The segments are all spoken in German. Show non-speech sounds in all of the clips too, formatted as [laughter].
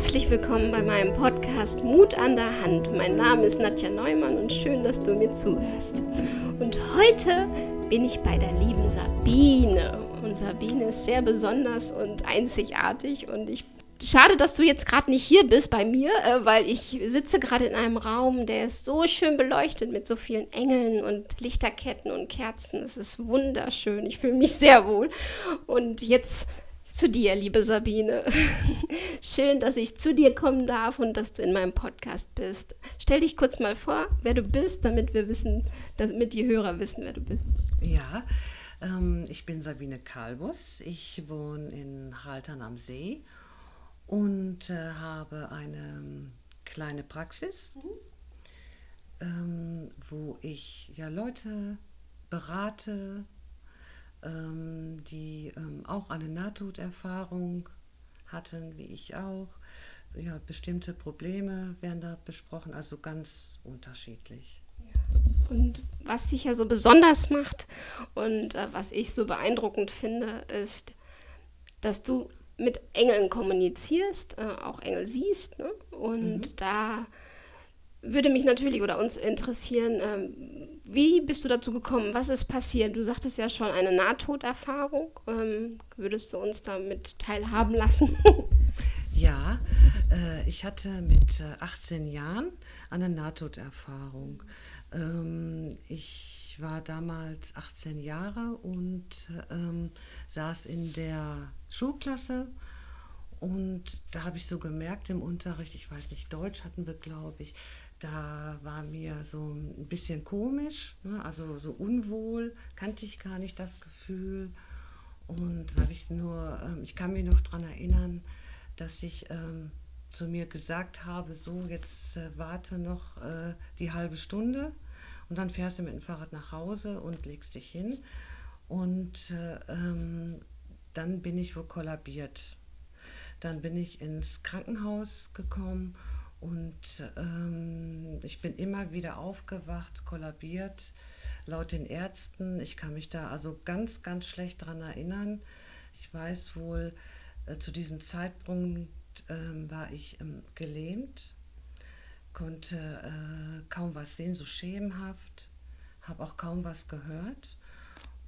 Herzlich willkommen bei meinem Podcast Mut an der Hand. Mein Name ist Nadja Neumann und schön, dass du mir zuhörst. Und heute bin ich bei der lieben Sabine. Und Sabine ist sehr besonders und einzigartig und ich Schade, dass du jetzt gerade nicht hier bist bei mir, äh, weil ich sitze gerade in einem Raum, der ist so schön beleuchtet mit so vielen Engeln und Lichterketten und Kerzen. Es ist wunderschön. Ich fühle mich sehr wohl. Und jetzt zu dir, liebe Sabine. [laughs] Schön, dass ich zu dir kommen darf und dass du in meinem Podcast bist. Stell dich kurz mal vor, wer du bist, damit wir wissen, damit die Hörer wissen, wer du bist. Ja, ähm, ich bin Sabine Kalbus. Ich wohne in Haltern am See und äh, habe eine ähm, kleine Praxis, mhm. ähm, wo ich ja Leute berate, ähm, die auch eine Nahtoderfahrung hatten, wie ich auch. Ja, bestimmte Probleme werden da besprochen, also ganz unterschiedlich. Und was dich ja so besonders macht und äh, was ich so beeindruckend finde, ist, dass du mit Engeln kommunizierst, äh, auch Engel siehst. Ne? Und mhm. da würde mich natürlich oder uns interessieren, ähm, wie bist du dazu gekommen? Was ist passiert? Du sagtest ja schon eine Nahtoderfahrung. Ähm, würdest du uns damit teilhaben lassen? [laughs] ja, äh, ich hatte mit 18 äh, Jahren eine Nahtoderfahrung. Ähm, ich war damals 18 Jahre und ähm, saß in der Schulklasse und da habe ich so gemerkt im Unterricht, ich weiß nicht, Deutsch hatten wir, glaube ich, da war mir so ein bisschen komisch, ne? also so unwohl, kannte ich gar nicht das Gefühl. Und habe ich nur, ähm, ich kann mich noch daran erinnern, dass ich ähm, zu mir gesagt habe, so jetzt äh, warte noch äh, die halbe Stunde und dann fährst du mit dem Fahrrad nach Hause und legst dich hin. Und äh, ähm, dann bin ich wohl kollabiert. Dann bin ich ins Krankenhaus gekommen und ähm, ich bin immer wieder aufgewacht, kollabiert, laut den Ärzten. Ich kann mich da also ganz, ganz schlecht daran erinnern. Ich weiß wohl, äh, zu diesem Zeitpunkt äh, war ich ähm, gelähmt, konnte äh, kaum was sehen, so schemenhaft, habe auch kaum was gehört.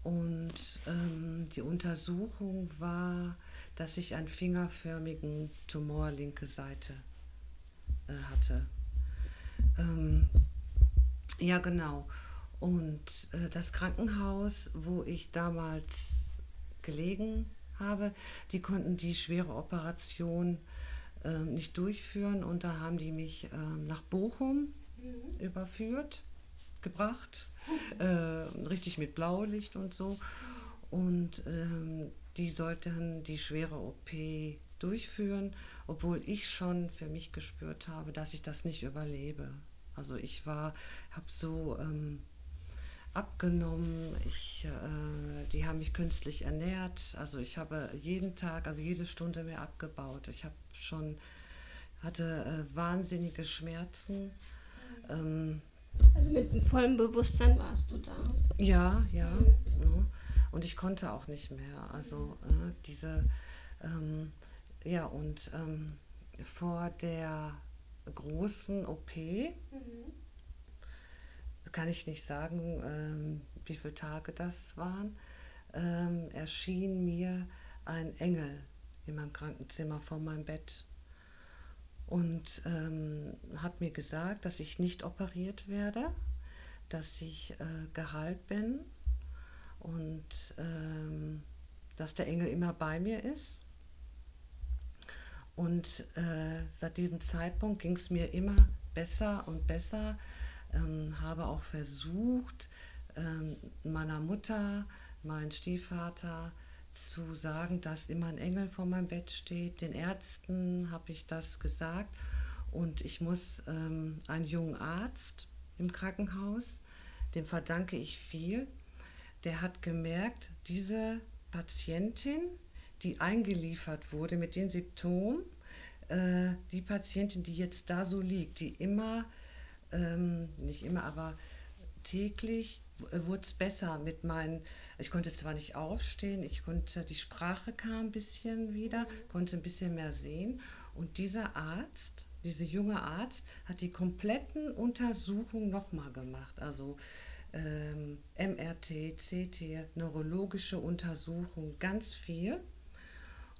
Und ähm, die Untersuchung war, dass ich einen fingerförmigen Tumor linke Seite hatte. Ähm, ja, genau. Und äh, das Krankenhaus, wo ich damals gelegen habe, die konnten die schwere Operation äh, nicht durchführen und da haben die mich ähm, nach Bochum mhm. überführt, gebracht, äh, richtig mit Blaulicht und so. Und ähm, die sollten die schwere OP durchführen obwohl ich schon für mich gespürt habe, dass ich das nicht überlebe. Also ich war, habe so ähm, abgenommen, ich, äh, die haben mich künstlich ernährt, also ich habe jeden Tag, also jede Stunde mehr abgebaut. Ich habe schon, hatte äh, wahnsinnige Schmerzen. Ähm, also mit vollem Bewusstsein warst du da? Ja, ja. Mhm. ja. Und ich konnte auch nicht mehr. Also äh, diese... Ähm, ja, und ähm, vor der großen OP mhm. kann ich nicht sagen, ähm, wie viele Tage das waren, ähm, erschien mir ein Engel in meinem Krankenzimmer vor meinem Bett und ähm, hat mir gesagt, dass ich nicht operiert werde, dass ich äh, geheilt bin und ähm, dass der Engel immer bei mir ist und äh, seit diesem Zeitpunkt ging es mir immer besser und besser. Ähm, habe auch versucht, ähm, meiner Mutter, meinem Stiefvater zu sagen, dass immer ein Engel vor meinem Bett steht. Den Ärzten habe ich das gesagt. Und ich muss ähm, einen jungen Arzt im Krankenhaus, dem verdanke ich viel, der hat gemerkt, diese Patientin die eingeliefert wurde mit den Symptomen, äh, die Patientin, die jetzt da so liegt, die immer, ähm, nicht immer, aber täglich wurde es besser mit meinen, ich konnte zwar nicht aufstehen, ich konnte, die Sprache kam ein bisschen wieder, konnte ein bisschen mehr sehen Und dieser Arzt, dieser junge Arzt, hat die kompletten Untersuchungen nochmal gemacht. Also ähm, MRT, CT, neurologische Untersuchungen, ganz viel.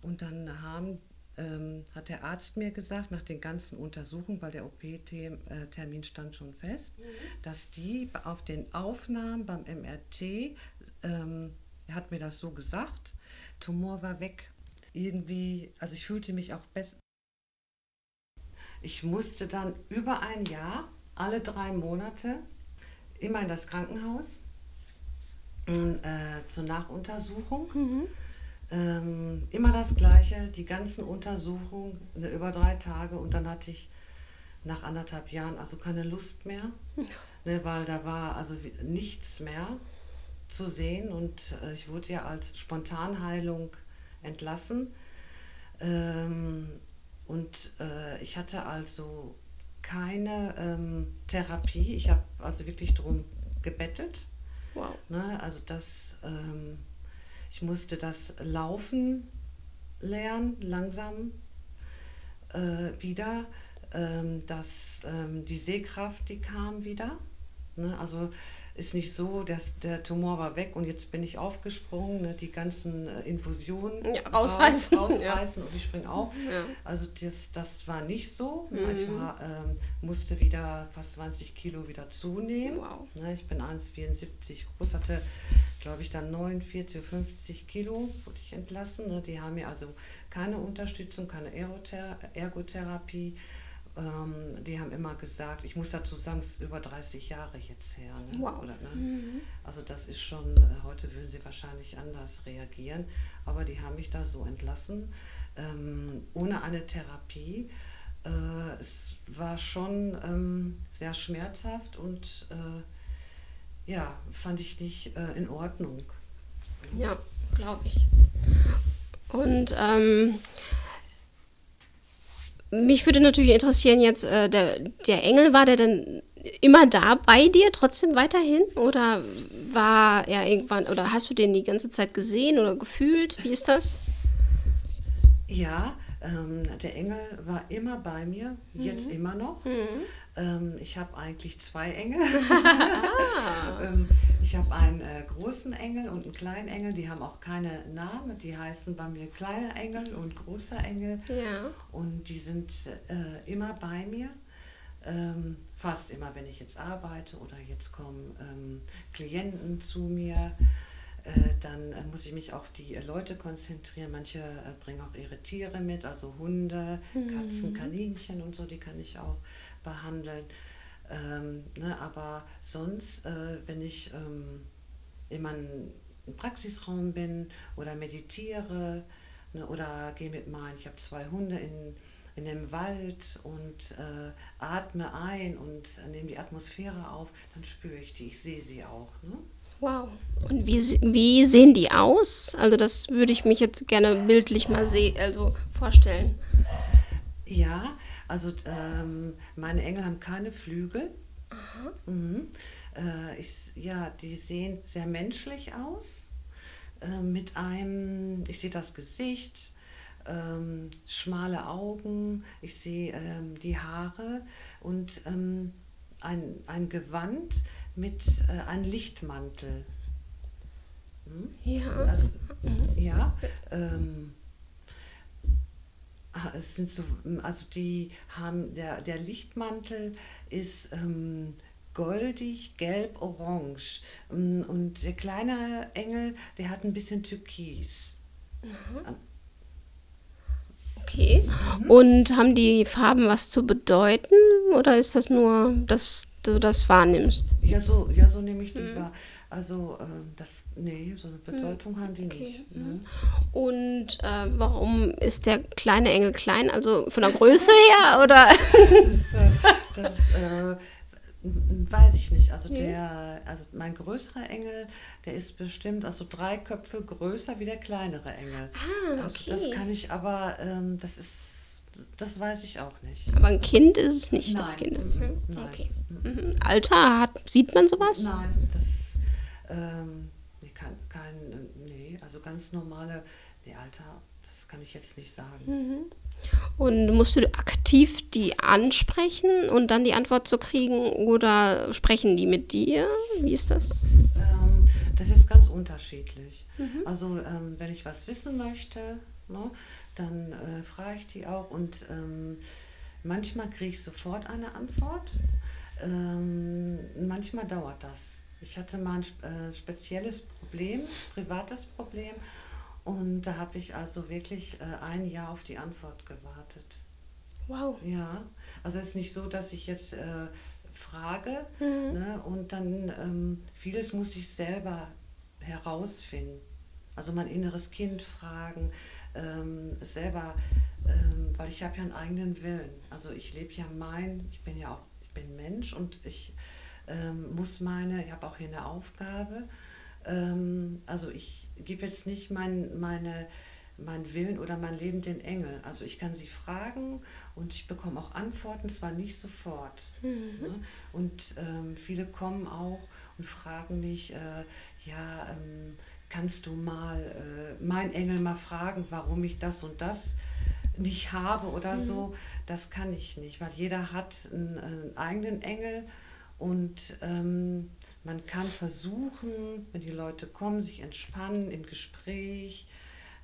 Und dann haben, ähm, hat der Arzt mir gesagt, nach den ganzen Untersuchungen, weil der OP-Termin stand schon fest, mhm. dass die auf den Aufnahmen beim MRT, ähm, er hat mir das so gesagt, Tumor war weg. Irgendwie, also ich fühlte mich auch besser. Ich musste dann über ein Jahr, alle drei Monate, immer in das Krankenhaus äh, zur Nachuntersuchung. Mhm. Ähm, immer das Gleiche, die ganzen Untersuchungen über drei Tage und dann hatte ich nach anderthalb Jahren also keine Lust mehr, [laughs] ne, weil da war also nichts mehr zu sehen und äh, ich wurde ja als Spontanheilung entlassen. Ähm, und äh, ich hatte also keine ähm, Therapie. Ich habe also wirklich darum gebettelt. Wow. Ne, also das, ähm, ich musste das Laufen lernen, langsam äh, wieder. Ähm, dass ähm, die Sehkraft, die kam wieder. Ne, also ist nicht so, dass der Tumor war weg und jetzt bin ich aufgesprungen, ne, die ganzen äh, Infusionen ja, rausreißen, raus, rausreißen [laughs] ja. und ich springe auf. Ja. Also das, das war nicht so. Mhm. Ich war, ähm, musste wieder fast 20 Kilo wieder zunehmen. Wow. Ne, ich bin 1,74 groß, hatte glaube ich dann 49 oder 50 Kilo wurde ich entlassen. Ne. Die haben mir also keine Unterstützung, keine Ergotherapie ähm, die haben immer gesagt, ich muss dazu sagen, es ist über 30 Jahre jetzt her. Ne? Wow. Oder, ne? Mhm. Also das ist schon, äh, heute würden sie wahrscheinlich anders reagieren, aber die haben mich da so entlassen, ähm, ohne eine Therapie. Äh, es war schon ähm, sehr schmerzhaft und äh, ja, fand ich nicht äh, in Ordnung. Ja, glaube ich. Und ähm, mich würde natürlich interessieren jetzt, äh, der, der Engel, war der denn immer da bei dir, trotzdem weiterhin? Oder war er irgendwann, oder hast du den die ganze Zeit gesehen oder gefühlt? Wie ist das? Ja, ähm, der Engel war immer bei mir, mhm. jetzt immer noch. Mhm. Ähm, ich habe eigentlich zwei Engel. [laughs] ah. ähm, ich habe einen äh, großen Engel und einen kleinen Engel, die haben auch keine Namen, die heißen bei mir kleiner Engel und großer Engel. Ja. Und die sind äh, immer bei mir. Ähm, fast immer, wenn ich jetzt arbeite oder jetzt kommen ähm, Klienten zu mir. Äh, dann äh, muss ich mich auf die äh, Leute konzentrieren. Manche bringen auch ihre Tiere mit, also Hunde, Katzen, mhm. Kaninchen und so, die kann ich auch behandeln. Ähm, ne, aber sonst, äh, wenn ich ähm, in meinem Praxisraum bin oder meditiere ne, oder gehe mit meinen, ich habe zwei Hunde in, in dem Wald und äh, atme ein und nehme die Atmosphäre auf, dann spüre ich die, ich sehe sie auch. Ne? Wow. Und wie, wie sehen die aus? Also das würde ich mich jetzt gerne bildlich mal sehen, also vorstellen. Ja, also ähm, meine Engel haben keine Flügel. Mhm. Äh, ich, ja, die sehen sehr menschlich aus. Äh, mit einem, ich sehe das Gesicht, ähm, schmale Augen, ich sehe ähm, die Haare und ähm, ein, ein Gewand mit äh, einem Lichtmantel. Hm? Ja. Also, ja. Ähm, ah, es sind so, also die haben, der, der Lichtmantel ist ähm, goldig, gelb, orange. Ähm, und der kleine Engel, der hat ein bisschen Türkis. Mhm. Okay. Mhm. Und haben die Farben was zu bedeuten oder ist das nur, dass du das wahrnimmst? Ja, so, ja, so nehme ich die mhm. wahr. Also äh, das, nee, so eine hm. Bedeutung haben die okay. nicht. Ne? Und äh, warum ist der kleine Engel klein? Also von der Größe her [laughs] oder? das, äh, das äh, Weiß ich nicht. Also der, also mein größerer Engel, der ist bestimmt also drei Köpfe größer wie der kleinere Engel. Ah, okay. Also das kann ich aber, ähm, das ist, das weiß ich auch nicht. Aber ein Kind ist es nicht, Nein. das Kind. Mhm. Nein. Okay. Mhm. Alter, hat, sieht man sowas? Nein, das ähm, kein, kein, nee, also ganz normale, nee, Alter, das kann ich jetzt nicht sagen. Mhm. Und musst du aktiv die ansprechen und dann die Antwort zu kriegen oder sprechen die mit dir? Wie ist das? Ähm, das ist ganz unterschiedlich. Mhm. Also ähm, wenn ich was wissen möchte, ne, dann äh, frage ich die auch und ähm, manchmal kriege ich sofort eine Antwort. Ähm, manchmal dauert das. Ich hatte mal ein äh, spezielles Problem, privates Problem und da habe ich also wirklich äh, ein Jahr auf die Antwort gewartet. Wow. Ja, also es ist nicht so, dass ich jetzt äh, frage mhm. ne, und dann ähm, vieles muss ich selber herausfinden. Also mein inneres Kind fragen, ähm, selber, ähm, weil ich habe ja einen eigenen Willen. Also ich lebe ja mein, ich bin ja auch, ich bin Mensch und ich ähm, muss meine, ich habe auch hier eine Aufgabe ähm, also ich gebe jetzt nicht mein, meine, meinen Willen oder mein Leben den Engel. Also ich kann sie fragen und ich bekomme auch Antworten, zwar nicht sofort. Mhm. Ne? Und ähm, viele kommen auch und fragen mich, äh, ja, ähm, kannst du mal äh, mein Engel mal fragen, warum ich das und das nicht habe oder mhm. so. Das kann ich nicht, weil jeder hat einen, einen eigenen Engel und ähm, man kann versuchen, wenn die Leute kommen, sich entspannen im Gespräch,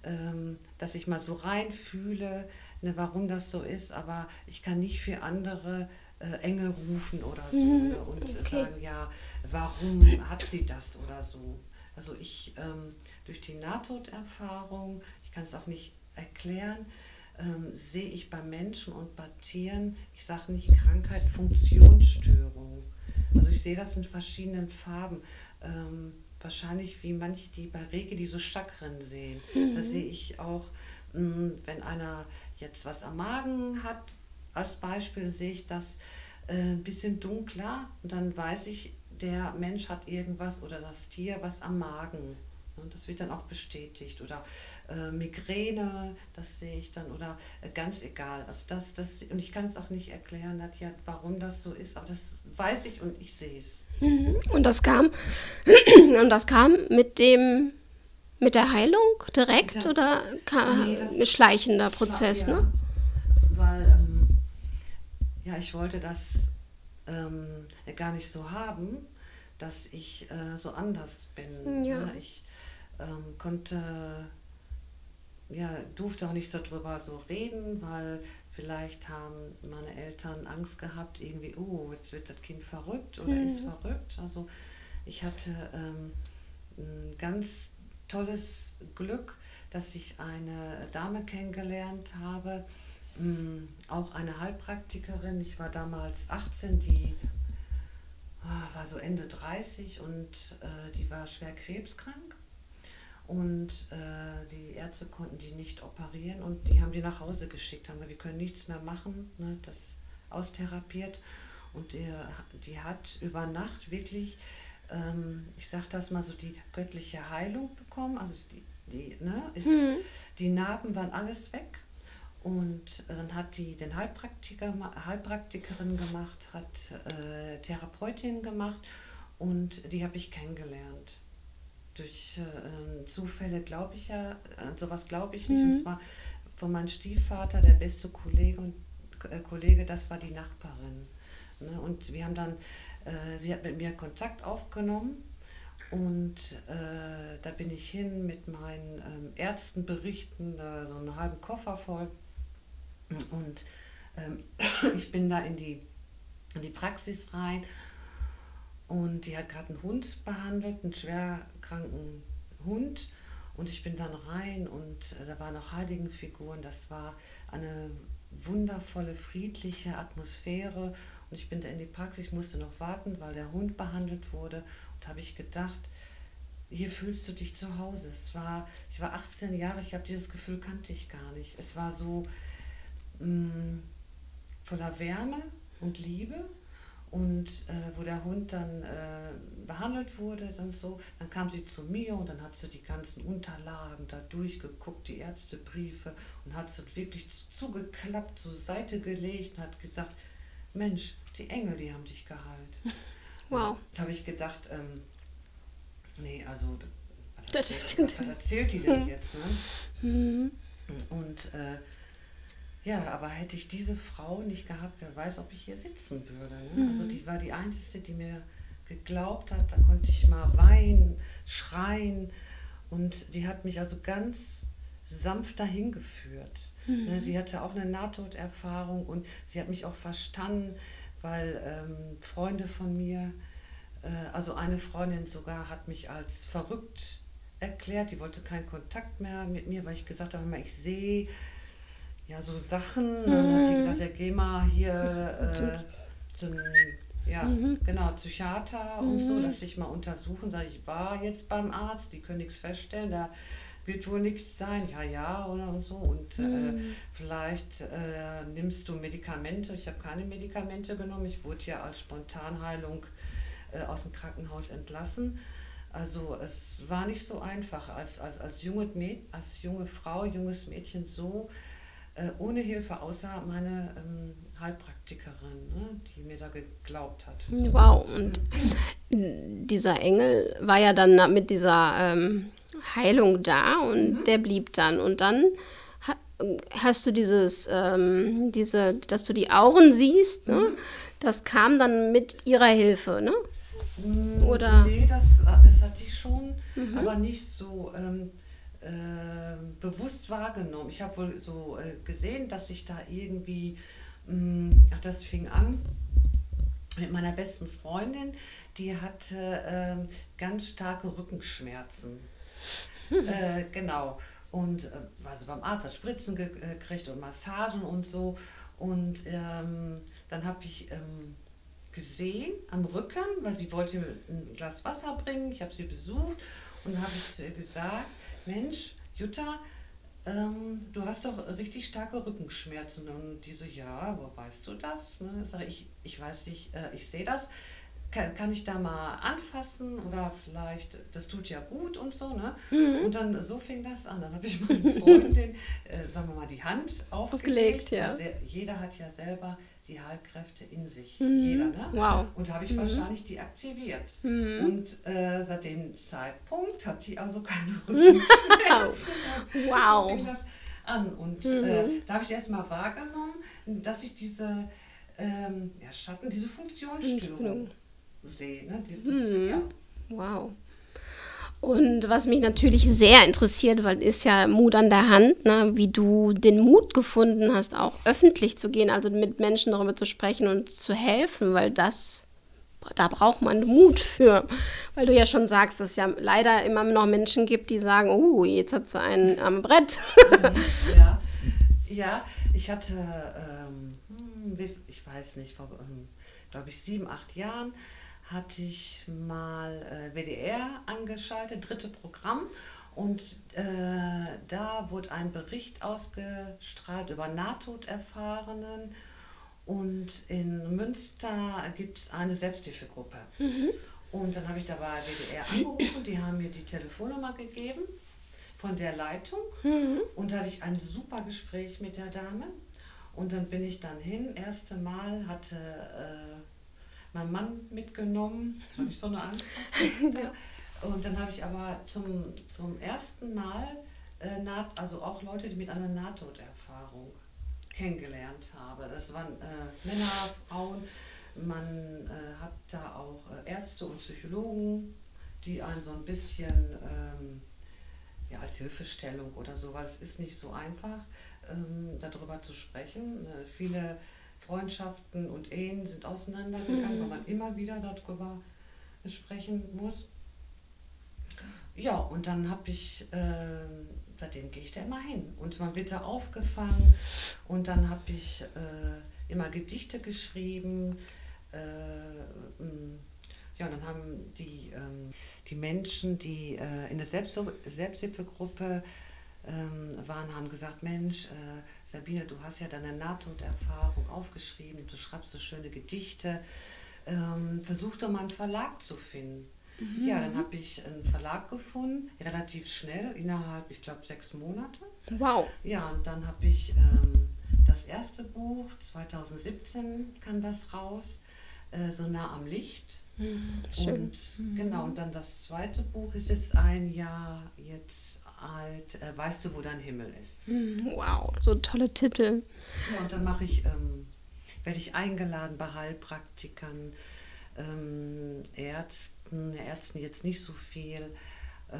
ähm, dass ich mal so reinfühle, ne, warum das so ist, aber ich kann nicht für andere äh, Engel rufen oder so mhm, ne, und okay. sagen, ja, warum hat sie das oder so. Also ich ähm, durch die Nahtoderfahrung, ich kann es auch nicht erklären, ähm, sehe ich bei Menschen und bei Tieren, ich sage nicht Krankheit, Funktionsstörung. Also ich sehe das in verschiedenen Farben. Ähm, wahrscheinlich wie manche, die bei Rege, die so Chakren sehen. Mhm. Da sehe ich auch, mh, mm, wenn einer jetzt was am Magen hat, als Beispiel sehe ich das äh, ein bisschen dunkler und dann weiß ich, der Mensch hat irgendwas oder das Tier was am Magen. Und das wird dann auch bestätigt. Oder äh, Migräne, das sehe ich dann. Oder äh, ganz egal. Also das, das, und ich kann es auch nicht erklären, Nadja, warum das so ist. Aber das weiß ich und ich sehe es. Mhm. Und das kam, [clears throat] und das kam mit dem mit der Heilung direkt ja. oder kam nee, ein schleichender Prozess, ja. ne? Weil ähm, ja, ich wollte das ähm, gar nicht so haben, dass ich äh, so anders bin. Ja. Ne? Ich ähm, konnte, ja, durfte auch nicht so drüber so reden, weil vielleicht haben meine Eltern Angst gehabt, irgendwie, oh, jetzt wird das Kind verrückt oder mhm. ist verrückt. Also ich hatte ähm, ein ganz tolles Glück, dass ich eine Dame kennengelernt habe, auch eine Heilpraktikerin. Ich war damals 18, die oh, war so Ende 30 und äh, die war schwer krebskrank. Und äh, die Ärzte konnten die nicht operieren und die haben die nach Hause geschickt, haben gesagt, wir können nichts mehr machen, ne, das austherapiert. Und die, die hat über Nacht wirklich, ähm, ich sage das mal so, die göttliche Heilung bekommen. Also die, die, ne, ist, mhm. die Narben waren alles weg. Und dann hat die den Heilpraktiker, Heilpraktikerin gemacht, hat äh, Therapeutin gemacht und die habe ich kennengelernt durch äh, Zufälle glaube ich ja, an sowas glaube ich nicht. Mhm. Und zwar von meinem Stiefvater, der beste Kollege und äh, Kollege, das war die Nachbarin. Ne? Und wir haben dann, äh, sie hat mit mir Kontakt aufgenommen und äh, da bin ich hin mit meinen ähm, Ärztenberichten, so einen halben Koffer voll. Und ähm, [coughs] ich bin da in die, in die Praxis rein und die hat gerade einen Hund behandelt, einen schwerkranken Hund. Und ich bin dann rein und äh, da waren auch Heiligenfiguren. Das war eine wundervolle, friedliche Atmosphäre. Und ich bin da in die Praxis, ich musste noch warten, weil der Hund behandelt wurde. Und habe ich gedacht, hier fühlst du dich zu Hause. Es war, ich war 18 Jahre, ich habe dieses Gefühl kannte ich gar nicht. Es war so mh, mm, voller Wärme und Liebe und äh, wo der Hund dann äh, behandelt wurde und so, dann kam sie zu mir und dann hat sie die ganzen Unterlagen da durchgeguckt, die Ärztebriefe und hat sie wirklich zugeklappt, zur Seite gelegt und hat gesagt, Mensch, die Engel, die haben dich geheilt. [laughs] Wow. Da habe ich gedacht, ähm, nee, also was erzählt, [laughs] was erzählt die denn jetzt? Ne? Mhm. Und äh, ja, aber hätte ich diese Frau nicht gehabt, wer weiß, ob ich hier sitzen würde. Ne? Mhm. Also die war die Einzige, die mir geglaubt hat, da konnte ich mal weinen, schreien. Und die hat mich also ganz sanft dahin geführt. Mhm. Ne, sie hatte auch eine Nahtoderfahrung und sie hat mich auch verstanden, weil ähm, Freunde von mir, äh, also eine Freundin sogar, hat mich als verrückt erklärt. Die wollte keinen Kontakt mehr mit mir, weil ich gesagt habe, ich sehe ja so Sachen. Mhm. Dann hat sie gesagt, ja, geh mal hier äh, zum ja, mhm. genau, Psychiater mhm. und so, mhm. lass dich mal untersuchen. Sag ich, war jetzt beim Arzt, die können nichts feststellen, da wird wohl nichts sein. Ja, ja, oder so. Und äh, mhm. vielleicht äh, nimmst du Medikamente. Ich habe keine Medikamente genommen. Ich wurde ja als Spontanheilung äh, aus dem Krankenhaus entlassen. Also es war nicht so einfach, als, als, als, junge, als junge Frau, junges Mädchen so äh, ohne Hilfe, außer meine ähm, Heilpraktikerin, ne, die mir da geglaubt hat. Wow, und dieser Engel war ja dann mit dieser ähm, Heilung da und mhm. der blieb dann. Und dann hast du dieses, ähm, diese, dass du die Auren siehst, ne? Mhm. das kam dann mit ihrer Hilfe, ne? Mm, Oder? Nee, das, das hatte ich schon, mhm. aber nicht so ähm, äh, bewusst wahrgenommen. Ich habe wohl so äh, gesehen, dass ich da irgendwie Mm, ach, das fing an mit meiner besten Freundin, die hatte äh, ganz starke Rückenschmerzen. Hm. Äh, genau. Und äh, war so beim Arzt, hat Spritzen gekriegt und Massagen und so. Und ähm, dann habe ich ähm, gesehen am Rücken, weil sie wollte ein Glas Wasser bringen. Ich habe sie besucht und habe ich zu ihr gesagt, Mensch, Jutta, ähm, du hast doch richtig starke Rückenschmerzen. Und die so, ja, wo weißt du das? Ne? Sag ich, ich weiß nicht, äh, ich sehe das. Kann, kann, ich da mal anfassen oder vielleicht, das tut ja gut und so, ne? Mhm. Und dann so fing das an. Dann habe ich meine Freundin, äh, sagen wir mal, die Hand aufgelegt. aufgelegt ja. Also, jeder hat ja selber die Heilkräfte in sich, mhm. jeder. Ne? Wow. Und habe ich mhm. wahrscheinlich deaktiviert. Mhm. Und äh, seit dem Zeitpunkt hat die also keine [laughs] Rückenschmerzen. wow. Fing das an. Und äh, mhm. da habe ich erst mal wahrgenommen, dass ich diese ähm, ja, Schatten, diese Funktionsstörung sehe. Ne? Dieses, mhm. ja. Wow. Und was mich natürlich sehr interessiert, weil ist ja Mut an der Hand, ne, wie du den Mut gefunden hast, auch öffentlich zu gehen, also mit Menschen darüber zu sprechen und zu helfen, weil das, da braucht man Mut für. Weil du ja schon sagst, dass es ja leider immer noch Menschen gibt, die sagen, oh, jetzt hat sie einen am Brett. [laughs] ja, ja ich hatte, ähm, hm, ich weiß nicht, vor, ähm, glaube ich, sieben, acht Jahren hatte ich mal äh, WDR angeschaltet, dritte Programm. Und äh, da wurde ein Bericht ausgestrahlt über Nahtoderfahrenen. Und in Münster gibt es eine Selbsthilfegruppe. Mhm. Und dann habe ich da bei WDR angerufen, die haben mir die Telefonnummer gegeben von der Leitung. Mhm. Und da hatte ich ein super Gespräch mit der Dame. Und dann bin ich dann hin, erste Mal hatte äh, meinen Mann mitgenommen, weil ich so eine Angst hatte. [laughs] ja. Und dann habe ich aber zum, zum ersten Mal, äh, naht, also auch Leute, die mit einer Nahtoderfahrung kennengelernt habe. Das waren äh, Männer, Frauen. Man äh, hat da auch äh, Ärzte und Psychologen, die einen so ein bisschen ähm, ja, als Hilfestellung oder sowas ist nicht so einfach, ähm, darüber zu sprechen. Äh, viele Freundschaften und Ehen sind auseinandergegangen, mhm. weil man immer wieder darüber sprechen muss. Ja, und dann habe ich, äh, seitdem gehe ich da immer hin. Und man wird da aufgefangen. Und dann habe ich äh, immer Gedichte geschrieben. Äh, ja, und dann haben die, ähm, die Menschen, die äh, in der Selbst Selbsthilfegruppe waren, haben gesagt, Mensch, äh, Sabine, du hast ja deine Nahtoderfahrung aufgeschrieben, du schreibst so schöne Gedichte, ähm, versuch doch mal einen Verlag zu finden. Mhm. Ja, dann habe ich einen Verlag gefunden, relativ schnell, innerhalb, ich glaube, sechs Monate. Wow. Ja, und dann habe ich ähm, das erste Buch, 2017 kam das raus, äh, so nah am Licht. Mhm. Und genau, und dann das zweite Buch ist jetzt ein Jahr jetzt alt. Äh, weißt du, wo dein Himmel ist? Mhm, Wow, so tolle Titel. Ja, und dann mache ich, ähm, werde ich eingeladen bei Heilpraktikern, ähm, Ärzten, Ärzten jetzt nicht so viel, äh,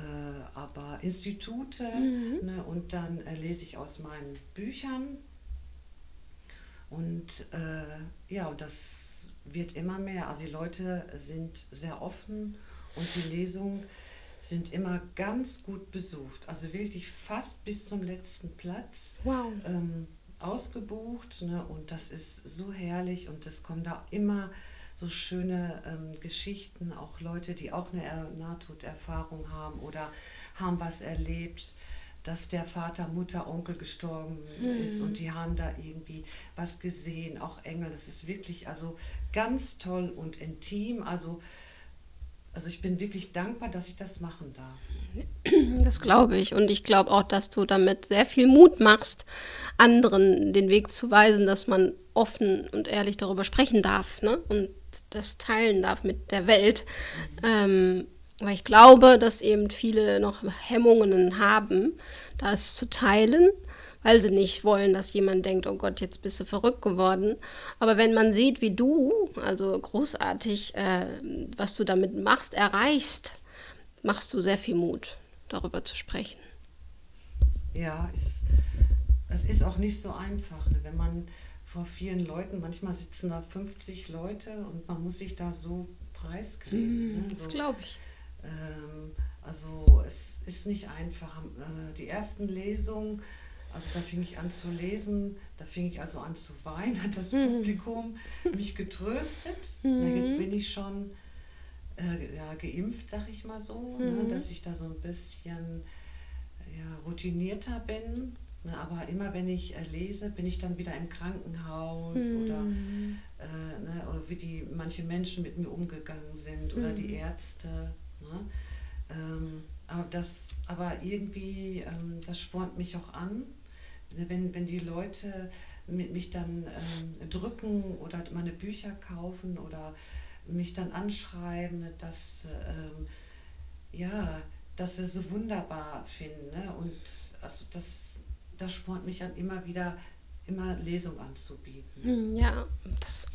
aber Institute. Ne, und dann äh, lese ich aus meinen Büchern. Und äh, ja, und das wird immer mehr. Also die Leute sind sehr offen und die Lesungen sind immer ganz gut besucht. Also wirklich fast bis zum letzten Platz Wow. ähm, ausgebucht. Ne? Und das ist so herrlich und es kommen da immer so schöne ähm, Geschichten, auch Leute, die auch eine Er- Nahtoderfahrung haben oder haben was erlebt, dass der Vater, Mutter, Onkel gestorben ist und die haben da irgendwie was gesehen, auch Engel. Das ist wirklich also ganz toll und intim. Also, also ich bin wirklich dankbar, dass ich das machen darf. [clears throat] Das glaube ich. Und ich glaube auch, dass du damit sehr viel Mut machst, anderen den Weg zu weisen, dass man offen und ehrlich darüber sprechen darf ne? und das teilen darf mit der Welt. Ähm, weil ich glaube, dass eben viele noch Hemmungen haben, das zu teilen, weil sie nicht wollen, dass jemand denkt, oh Gott, jetzt bist du verrückt geworden. Aber wenn man sieht, wie du, also großartig, äh, was du damit machst, erreichst, machst du sehr viel Mut, darüber zu sprechen. Ja, es, es ist auch nicht so einfach, ne? wenn man vor vielen Leuten, manchmal sitzen da 50 Leute und man muss sich da so preisgeben. ne? Das so, glaube ich. ähm, also es ist nicht einfach. Äh, Die ersten Lesungen, also da fing ich an zu lesen, da fing ich also an zu weinen, hat das Publikum mich getröstet. Na, jetzt bin ich schon äh, ja, geimpft, sag ich mal so, ne, dass ich da so ein bisschen ja, routinierter bin. Ne, aber immer wenn ich äh, lese, bin ich dann wieder im Krankenhaus oder, äh, ne, oder wie die manche Menschen mit mir umgegangen sind oder die Ärzte. Ne? Ähm, aber das, aber irgendwie, ähm, das spornt mich auch an, ne, wenn, wenn die Leute mich dann ähm, drücken oder meine Bücher kaufen oder mich dann anschreiben, dass ähm, ja, dass sie so wunderbar finden. Ne? Und also das, das spornt mich an, immer wieder immer Lesung anzubieten. Hm, Ja, das,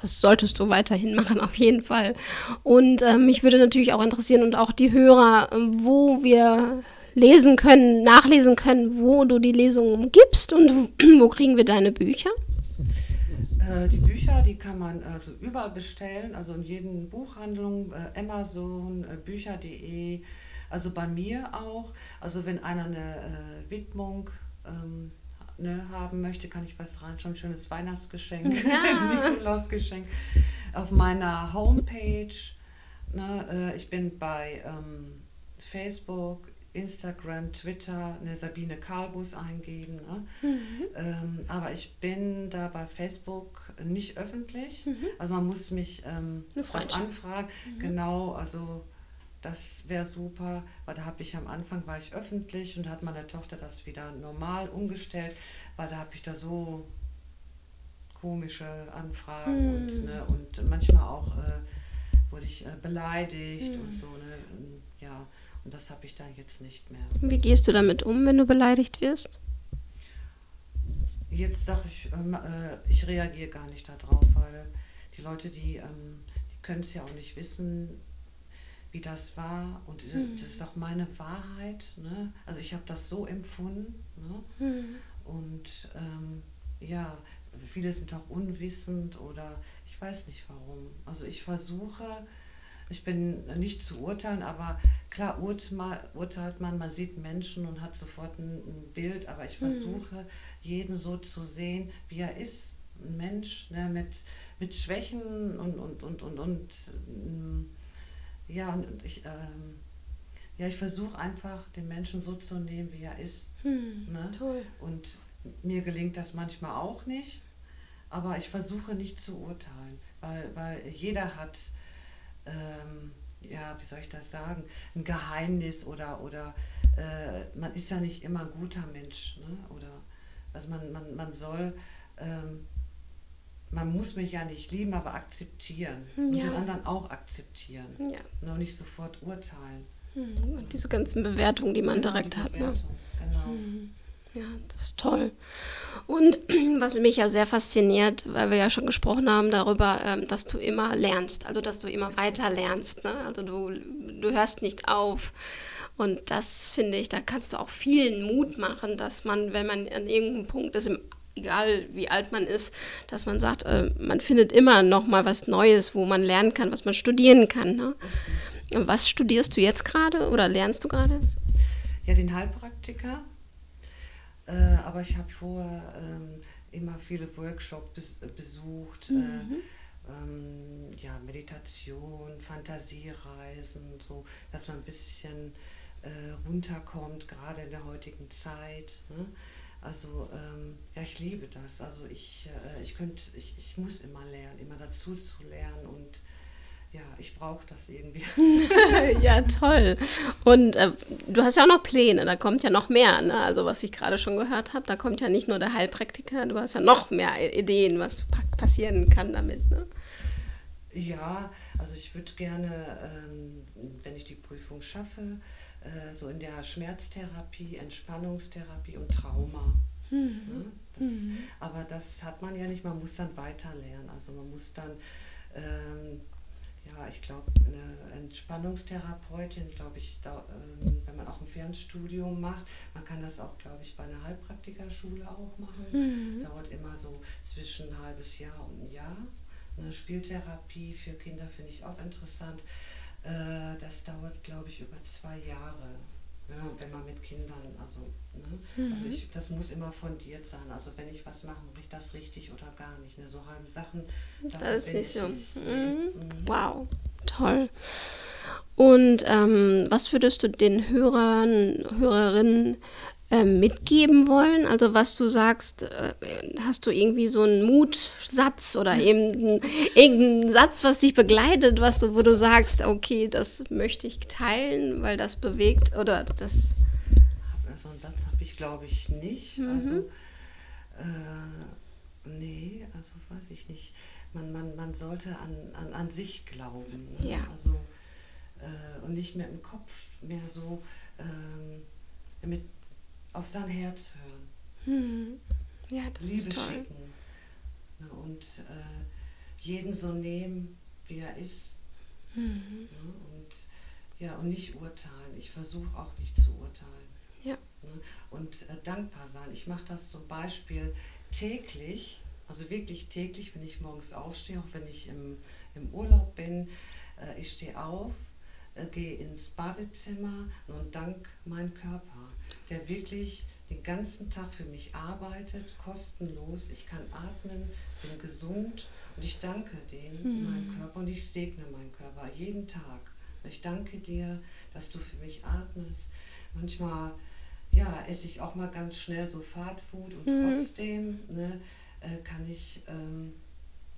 das solltest du weiterhin machen, auf jeden Fall. Und ähm, mich würde natürlich auch interessieren und auch die Hörer, ähm, wo wir lesen können, nachlesen können, wo du die Lesungen gibst und [clears throat] wo kriegen wir deine Bücher? Äh, die Bücher, die kann man also überall bestellen, also in jeden Buchhandlung, äh, Amazon, äh, Bücher.de, also bei mir auch. Also wenn einer eine Widmung ähm, ne, haben möchte, kann ich was reinschreiben, schönes Weihnachtsgeschenk, [laughs] [laughs] Nikolausgeschenk auf meiner Homepage. Ne, ich bin bei ähm, Facebook, Instagram, Twitter, eine Sabine Karlbus eingeben. Ne? Ähm, aber ich bin da bei Facebook nicht öffentlich. Also man muss mich ähm, anfragen. Genau, also das wäre super, weil da habe ich am Anfang war ich öffentlich und hat meine Tochter das wieder normal umgestellt, weil da habe ich da so komische Anfragen und, ne, und manchmal auch äh, wurde ich äh, beleidigt und so. Ne, und, ja, und das habe ich da jetzt nicht mehr. Wie gehst du damit um, wenn du beleidigt wirst? Jetzt sage ich, ähm, äh, ich reagiere gar nicht darauf, weil die Leute, die, ähm, die können es ja auch nicht wissen, wie das war. Und es ist, das ist auch meine Wahrheit. Ne? Also ich habe das so empfunden. Ne? Und ähm, ja, viele sind auch unwissend oder ich weiß nicht warum. Also ich versuche, ich bin nicht zu urteilen, aber klar urteilt man, man sieht Menschen und hat sofort ein, Bild, aber ich versuche, jeden so zu sehen, wie er ist. Ein Mensch ne, mit, mit Schwächen und, und, und, und, und ähm, ja, und ich, ähm, ja, ich versuche einfach, den Menschen so zu nehmen, wie er ist. Ne? Toll. Und mir gelingt das manchmal auch nicht, aber ich versuche nicht zu urteilen, weil, weil jeder hat, ähm, ja, wie soll ich das sagen, ein Geheimnis oder, oder äh, man ist ja nicht immer ein guter Mensch. Ne? Oder, also man, man, man soll ähm, man muss mich ja nicht lieben, aber akzeptieren. Und Ja. den anderen auch akzeptieren. Ja. Noch nicht sofort urteilen. Mhm. Und diese ganzen Bewertungen, die man Genau, direkt hat. Ne? Bewertung, Genau. Ja, das ist toll. Und [clears throat] was mich ja sehr fasziniert, weil wir ja schon gesprochen haben darüber, ähm, dass du immer lernst, also dass du immer weiter lernst. Ne? Also du, du hörst nicht auf. Und das finde ich, da kannst du auch vielen Mut machen, dass man, wenn man an irgendeinem Punkt ist, egal wie alt man ist, dass man sagt, äh, man findet immer noch mal was Neues, wo man lernen kann, was man studieren kann. Ne? Was studierst du jetzt gerade oder lernst du gerade? Ja, den Heilpraktiker. Äh, aber ich habe vorher ähm, immer viele Workshops bes besucht. Äh, ähm, ja, Meditation, Fantasiereisen, so, dass man ein bisschen äh, runterkommt, gerade in der heutigen Zeit. Ne? Also ähm, ja, ich liebe das. Also ich, äh, ich könnte, ich, ich muss immer lernen, immer dazu zu lernen und ja, ich brauche das irgendwie. [laughs] [laughs] ja, toll. Und äh, du hast ja auch noch Pläne, da kommt ja noch mehr. Ne? Also was ich gerade schon gehört habe, da kommt ja nicht nur der Heilpraktiker, du hast ja noch mehr Ideen, was pa passieren kann damit. Ne? Ja, also ich würde gerne, ähm, wenn ich die Prüfung schaffe, äh, so in der Schmerztherapie, Entspannungstherapie und Trauma. Ne? Das, Aber das hat man ja nicht, man muss dann weiter lernen. Also man muss dann, ähm, ja, ich glaube, eine Entspannungstherapeutin, glaube ich, da, ähm, wenn man auch ein Fernstudium macht, man kann das auch, glaube ich, bei einer Heilpraktikerschule auch machen. Das dauert immer so zwischen ein halbes Jahr und ein Jahr. Eine Spieltherapie für Kinder finde ich auch interessant. Äh, das dauert, glaube ich, über zwei Jahre, wenn man, wenn man mit Kindern, also, ne? also ich, das muss immer fundiert sein. Also wenn ich was mache, mache ich das richtig oder gar nicht. Ne? So halbe Sachen, Das ist nicht ich so. nicht. Mhm. Mhm. Wow, toll. Und ähm, was würdest du den Hörern, Hörerinnen ähm, mitgeben wollen? Also was du sagst, äh, hast du irgendwie so einen Mutsatz oder eben irgendeinen Satz, was dich begleitet, was du, wo du sagst, okay, das möchte ich teilen, weil das bewegt oder das. So einen Satz habe ich, glaube ich, nicht. Also, äh, nee, also weiß ich nicht. Man, man, man sollte an, an, an sich glauben. Ne? Ja. Also, äh, und nicht mehr im Kopf mehr so ähm, mit, auf sein Herz hören. Hm. Ja, das Liebe ist toll. schicken. Ne? Und äh, jeden so nehmen, wie er ist. Mhm. Ne? Und, ja, und nicht urteilen. Ich versuche auch nicht zu urteilen. Ja. Ne? Und äh, dankbar sein. Ich mache das zum Beispiel täglich, also wirklich täglich, wenn ich morgens aufstehe, auch wenn ich im, im Urlaub bin. Äh, ich stehe auf, äh, gehe ins Badezimmer und dank meinem Körper, der wirklich den ganzen Tag für mich arbeitet, kostenlos. Ich kann atmen, bin gesund und ich danke dem, meinem Körper und ich segne meinen Körper jeden Tag. Ich danke dir, dass du für mich atmest. Manchmal ja, esse ich auch mal ganz schnell so Fastfood und trotzdem ne, äh, kann ich, ähm,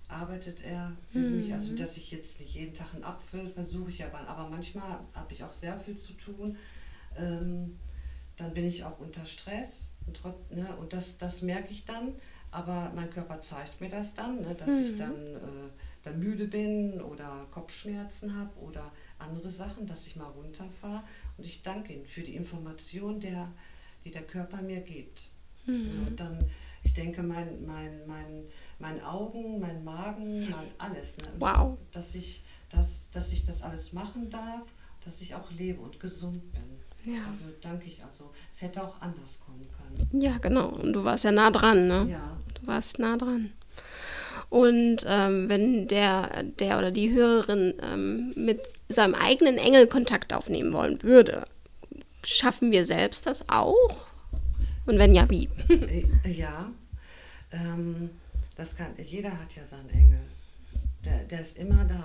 arbeitet er für mich, also dass ich jetzt nicht jeden Tag einen Apfel versuche ich aber, aber manchmal habe ich auch sehr viel zu tun. Ähm, dann bin ich auch unter Stress und, ne, und das, das merke ich dann, aber mein Körper zeigt mir das dann, ne, dass ich dann, äh, dann müde bin oder Kopfschmerzen habe oder andere Sachen, dass ich mal runterfahre und ich danke ihm für die Information, der, die der Körper mir gibt. Ja, und dann, ich denke, mein, mein, mein, mein Augen, mein Magen, mein alles, ne, Wow. ich, dass, ich, dass, dass ich das alles machen darf, dass ich auch lebe und gesund bin. Ja. Dafür danke ich also. Es hätte auch anders kommen können. Ja, genau. Und du warst ja nah dran, ne? Ja. Du warst nah dran. Und ähm, wenn der, der oder die Hörerin ähm, mit seinem eigenen Engel Kontakt aufnehmen wollen würde, schaffen wir selbst das auch? Und wenn ja, wie? [laughs] Ja, ähm, das kann, jeder hat ja seinen Engel. Der, der ist immer da.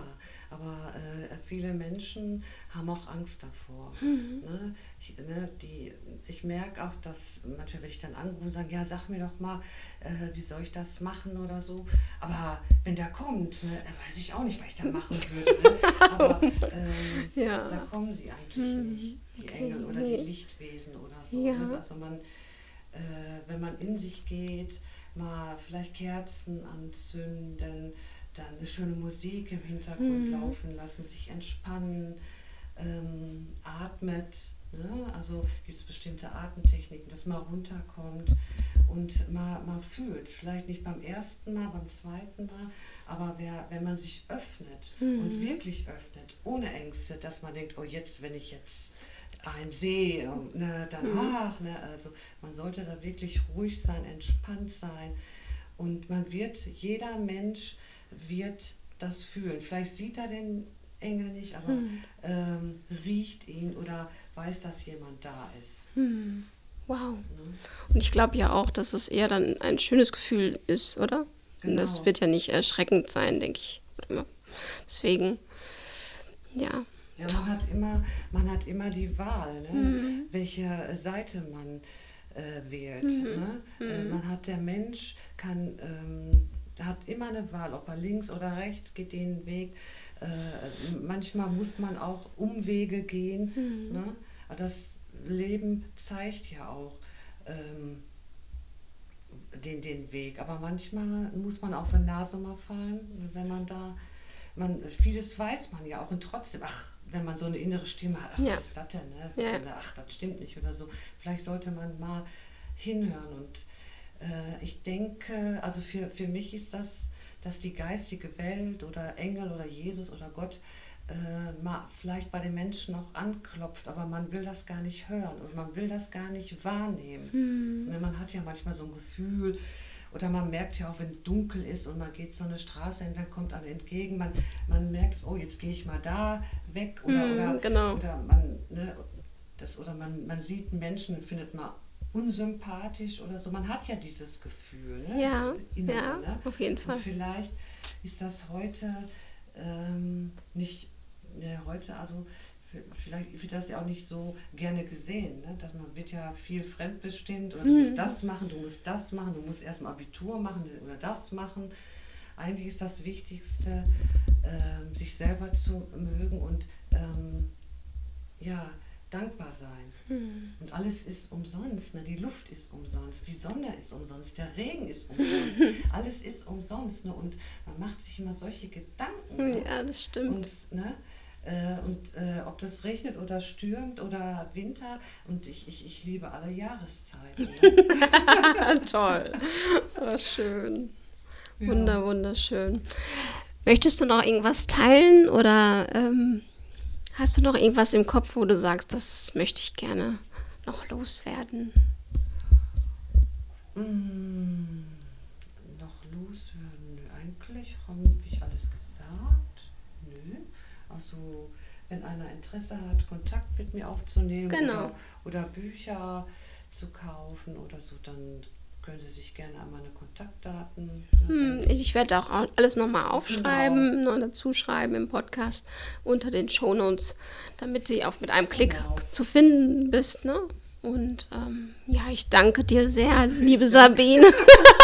Aber äh, viele Menschen haben auch Angst davor. Ne? Ich, ne, die, ich merke auch, dass manchmal, wenn ich dann anrufe und sage, ja, sag mir doch mal, äh, wie soll ich das machen oder so. Aber wenn der kommt, ne, äh, weiß ich auch nicht, was ich da machen [laughs] würde. Ne? Aber ähm, Ja. da kommen sie eigentlich nicht, die Engel oder die. Lichtwesen oder so. Ja. Ne? Also man, äh, wenn man in sich geht, mal vielleicht Kerzen anzünden, dann eine schöne Musik im Hintergrund mhm. laufen lassen, sich entspannen, ähm, atmet. Ne? Also gibt es bestimmte Atemtechniken, dass man runterkommt und mal, mal fühlt. Vielleicht nicht beim ersten Mal, beim zweiten Mal, aber wer, wenn man sich öffnet mhm. und wirklich öffnet, ohne Ängste, dass man denkt, oh jetzt, wenn ich jetzt ein See, ne, dann mhm. ach, ne, also man sollte da wirklich ruhig sein, entspannt sein und man wird, jeder Mensch wird das fühlen. Vielleicht sieht er den Engel nicht, aber mhm. ähm, riecht ihn oder weiß, dass jemand da ist. Mhm. Wow. Ne? Und ich glaube ja auch, dass es eher dann ein schönes Gefühl ist, oder? Genau. Und das wird ja nicht erschreckend sein, denke ich. Deswegen, ja. Ja, man hat immer, man hat immer die Wahl, ne? mhm. welche Seite man äh, wählt. Mhm. Ne? Äh, mhm. man hat der Mensch kann ähm, hat immer eine Wahl, ob er links oder rechts geht den Weg. Äh, manchmal muss man auch Umwege gehen. Mhm. Ne? Das Leben zeigt ja auch ähm, den, den Weg. Aber manchmal muss man auf die Nase mal fallen, wenn man da, man, vieles weiß man ja auch und trotzdem, ach, wenn man so eine innere Stimme hat, ach, ja. was ist das denn? Ne? Ja. Ach, das stimmt nicht oder so. Vielleicht sollte man mal hinhören. Und ich denke, also für, für mich ist das, dass die geistige Welt oder Engel oder Jesus oder Gott äh, mal vielleicht bei den Menschen auch anklopft, aber man will das gar nicht hören und man will das gar nicht wahrnehmen. Mhm. Man hat ja manchmal so ein Gefühl, oder man merkt ja auch, wenn dunkel ist und man geht so eine Straße entlang, kommt einem entgegen, man, man merkt, oh, jetzt gehe ich mal da weg oder, mm, oder, genau. oder man, ne, das, oder man, man sieht Menschen und findet mal unsympathisch oder so. Man hat ja dieses Gefühl. Ne? Ja, Innere, ja ne? auf jeden Fall. Und vielleicht ist das heute ähm, nicht, ne, heute, also vielleicht wird das ja auch nicht so gerne gesehen. Ne? Dass man wird ja viel fremdbestimmt oder du musst mhm. das machen, du musst das machen, du musst erstmal Abitur machen oder das machen. Eigentlich ist das Wichtigste, ähm, sich selber zu mögen und ähm, ja, dankbar sein. Mhm. Und alles ist umsonst. Ne? Die Luft ist umsonst, die Sonne ist umsonst, der Regen ist umsonst, [laughs] alles ist umsonst. Ne? Und man macht sich immer solche Gedanken. Ne? Ja, das stimmt. Und, ne? Äh, und äh, ob das regnet oder stürmt oder Winter. Und ich, ich, ich liebe alle Jahreszeiten. Ja. [laughs] Toll. Oh, schön. Ja. Wunder, wunderschön. Möchtest du noch irgendwas teilen oder ähm, hast du noch irgendwas im Kopf, wo du sagst, das möchte ich gerne noch loswerden? Mm, noch loswerden? Eigentlich habe ich alles gesagt. Nö. Also wenn einer Interesse hat, Kontakt mit mir aufzunehmen genau. oder, oder Bücher zu kaufen oder so, dann können Sie sich gerne an meine Kontaktdaten. Hm, ich werde auch alles nochmal aufschreiben, genau. noch dazu schreiben im Podcast unter den Shownotes, damit du auch mit einem Klick genau. zu finden bist. Ne? Und ähm, ja, ich danke dir sehr, liebe Sabine.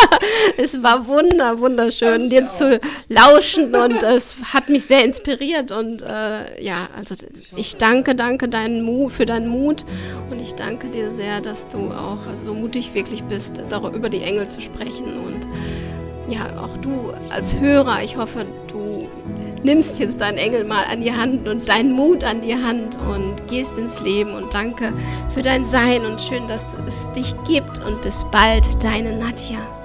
[laughs] es war wunder, wunderschön, dir auch. zu lauschen und es hat mich sehr inspiriert. Und äh, ja, also ich danke, danke deinen Mut, für deinen Mut und ich danke dir sehr, dass du auch also so mutig wirklich bist, darüber über die Engel zu sprechen. Und ja, auch du als Hörer, ich hoffe, du nimmst jetzt deinen Engel mal an die Hand und deinen Mut an die Hand und gehst ins Leben und danke für dein Sein und schön, dass es dich gibt und bis bald, deine Nadja.